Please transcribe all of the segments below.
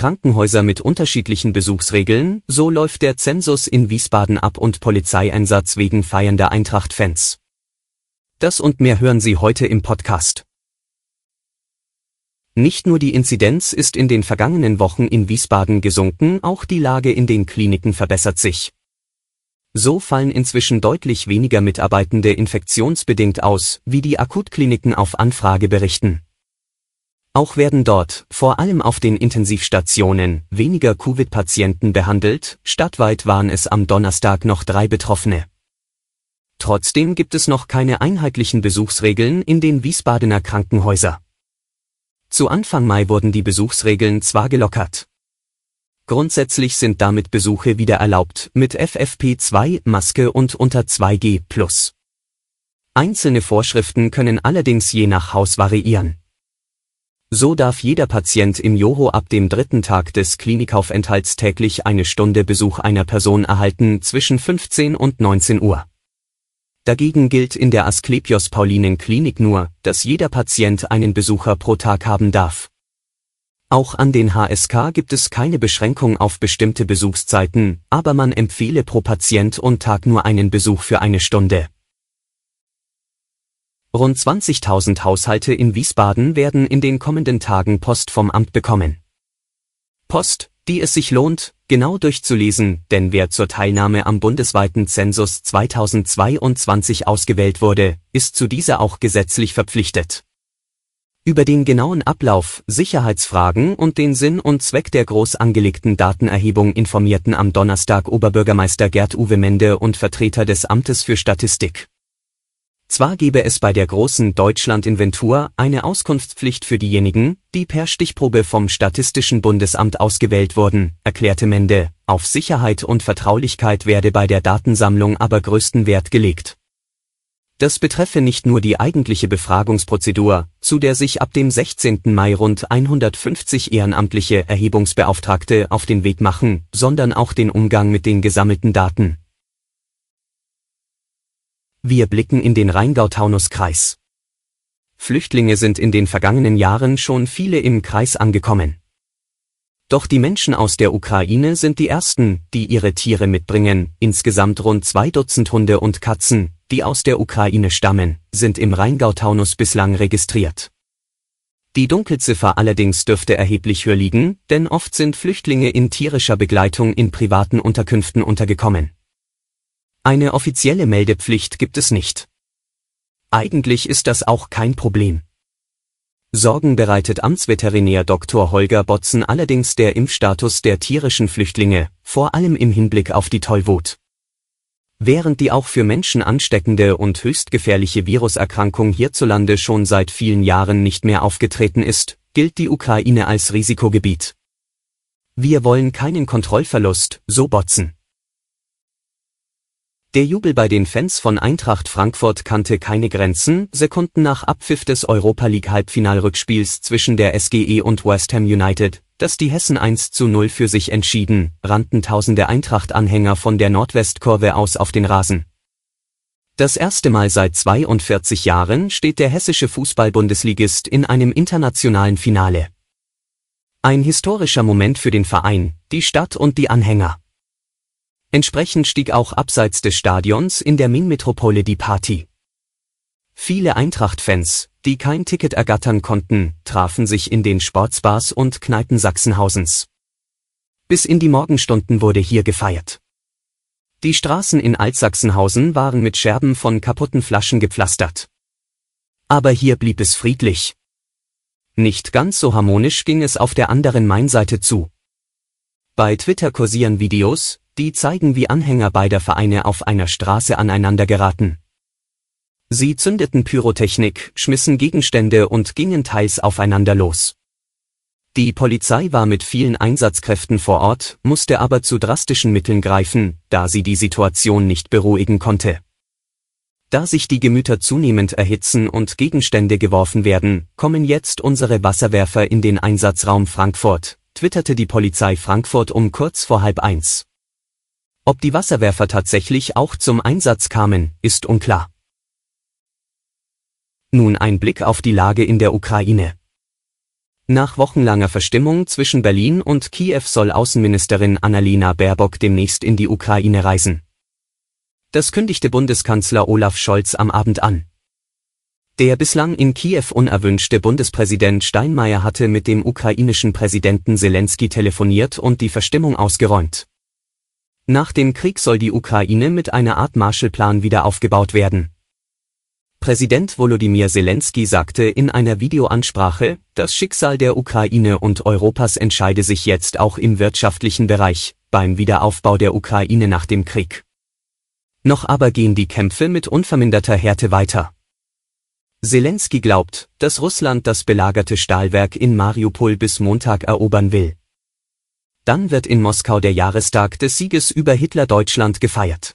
Krankenhäuser mit unterschiedlichen Besuchsregeln, so läuft der Zensus in Wiesbaden ab und Polizeieinsatz wegen feiernder Eintracht-Fans. Das und mehr hören Sie heute im Podcast. Nicht nur die Inzidenz ist in den vergangenen Wochen in Wiesbaden gesunken, auch die Lage in den Kliniken verbessert sich. So fallen inzwischen deutlich weniger Mitarbeitende infektionsbedingt aus, wie die Akutkliniken auf Anfrage berichten. Auch werden dort, vor allem auf den Intensivstationen, weniger Covid-Patienten behandelt, stadtweit waren es am Donnerstag noch drei Betroffene. Trotzdem gibt es noch keine einheitlichen Besuchsregeln in den Wiesbadener Krankenhäuser. Zu Anfang Mai wurden die Besuchsregeln zwar gelockert. Grundsätzlich sind damit Besuche wieder erlaubt, mit FFP2, Maske und unter 2G+. Einzelne Vorschriften können allerdings je nach Haus variieren. So darf jeder Patient im Joho ab dem dritten Tag des Klinikaufenthalts täglich eine Stunde Besuch einer Person erhalten zwischen 15 und 19 Uhr. Dagegen gilt in der Asklepios Paulinen Klinik nur, dass jeder Patient einen Besucher pro Tag haben darf. Auch an den HSK gibt es keine Beschränkung auf bestimmte Besuchszeiten, aber man empfehle pro Patient und Tag nur einen Besuch für eine Stunde. Rund 20.000 Haushalte in Wiesbaden werden in den kommenden Tagen Post vom Amt bekommen. Post, die es sich lohnt, genau durchzulesen, denn wer zur Teilnahme am bundesweiten Zensus 2022 ausgewählt wurde, ist zu dieser auch gesetzlich verpflichtet. Über den genauen Ablauf, Sicherheitsfragen und den Sinn und Zweck der groß angelegten Datenerhebung informierten am Donnerstag Oberbürgermeister Gerd-Uwe Mende und Vertreter des Amtes für Statistik. Zwar gebe es bei der großen Deutschland-Inventur eine Auskunftspflicht für diejenigen, die per Stichprobe vom Statistischen Bundesamt ausgewählt wurden, erklärte Mende, auf Sicherheit und Vertraulichkeit werde bei der Datensammlung aber größten Wert gelegt. Das betreffe nicht nur die eigentliche Befragungsprozedur, zu der sich ab dem 16. Mai rund 150 ehrenamtliche Erhebungsbeauftragte auf den Weg machen, sondern auch den Umgang mit den gesammelten Daten. Wir blicken in den Rheingau-Taunus-Kreis. Flüchtlinge sind in den vergangenen Jahren schon viele im Kreis angekommen. Doch die Menschen aus der Ukraine sind die ersten, die ihre Tiere mitbringen. Insgesamt rund zwei Dutzend Hunde und Katzen, die aus der Ukraine stammen, sind im Rheingau-Taunus bislang registriert. Die Dunkelziffer allerdings dürfte erheblich höher liegen, denn oft sind Flüchtlinge in tierischer Begleitung in privaten Unterkünften untergekommen. Eine offizielle Meldepflicht gibt es nicht. Eigentlich ist das auch kein Problem. Sorgen bereitet Amtsveterinär Dr. Holger Botzen allerdings der Impfstatus der tierischen Flüchtlinge, vor allem im Hinblick auf die Tollwut. Während die auch für Menschen ansteckende und höchst gefährliche Viruserkrankung hierzulande schon seit vielen Jahren nicht mehr aufgetreten ist, gilt die Ukraine als Risikogebiet. Wir wollen keinen Kontrollverlust, so Botzen. Der Jubel bei den Fans von Eintracht Frankfurt kannte keine Grenzen, Sekunden nach Abpfiff des Europa League Halbfinalrückspiels zwischen der SGE und West Ham United, das die Hessen 1 zu 0 für sich entschieden, rannten tausende Eintracht-Anhänger von der Nordwestkurve aus auf den Rasen. Das erste Mal seit 42 Jahren steht der hessische Fußball-Bundesligist in einem internationalen Finale. Ein historischer Moment für den Verein, die Stadt und die Anhänger. Entsprechend stieg auch abseits des Stadions in der Min-Metropole die Party. Viele Eintracht-Fans, die kein Ticket ergattern konnten, trafen sich in den Sportsbars und Kneipen Sachsenhausens. Bis in die Morgenstunden wurde hier gefeiert. Die Straßen in Altsachsenhausen waren mit Scherben von kaputten Flaschen gepflastert. Aber hier blieb es friedlich. Nicht ganz so harmonisch ging es auf der anderen Mainseite zu. Bei Twitter kursieren Videos, die zeigen, wie Anhänger beider Vereine auf einer Straße aneinander geraten. Sie zündeten Pyrotechnik, schmissen Gegenstände und gingen teils aufeinander los. Die Polizei war mit vielen Einsatzkräften vor Ort, musste aber zu drastischen Mitteln greifen, da sie die Situation nicht beruhigen konnte. Da sich die Gemüter zunehmend erhitzen und Gegenstände geworfen werden, kommen jetzt unsere Wasserwerfer in den Einsatzraum Frankfurt, twitterte die Polizei Frankfurt um kurz vor halb eins. Ob die Wasserwerfer tatsächlich auch zum Einsatz kamen, ist unklar. Nun ein Blick auf die Lage in der Ukraine. Nach wochenlanger Verstimmung zwischen Berlin und Kiew soll Außenministerin Annalena Baerbock demnächst in die Ukraine reisen. Das kündigte Bundeskanzler Olaf Scholz am Abend an. Der bislang in Kiew unerwünschte Bundespräsident Steinmeier hatte mit dem ukrainischen Präsidenten Zelensky telefoniert und die Verstimmung ausgeräumt. Nach dem Krieg soll die Ukraine mit einer Art Marshallplan wieder aufgebaut werden. Präsident Volodymyr Zelensky sagte in einer Videoansprache, das Schicksal der Ukraine und Europas entscheide sich jetzt auch im wirtschaftlichen Bereich, beim Wiederaufbau der Ukraine nach dem Krieg. Noch aber gehen die Kämpfe mit unverminderter Härte weiter. Zelensky glaubt, dass Russland das belagerte Stahlwerk in Mariupol bis Montag erobern will. Dann wird in Moskau der Jahrestag des Sieges über Hitler-Deutschland gefeiert.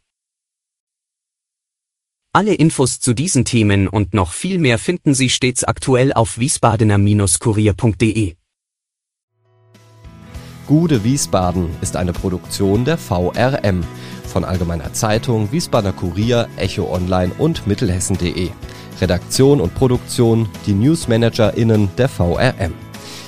Alle Infos zu diesen Themen und noch viel mehr finden Sie stets aktuell auf wiesbadener-kurier.de. Gude Wiesbaden ist eine Produktion der VRM von Allgemeiner Zeitung, Wiesbadener Kurier, Echo Online und Mittelhessen.de. Redaktion und Produktion die NewsmanagerInnen der VRM.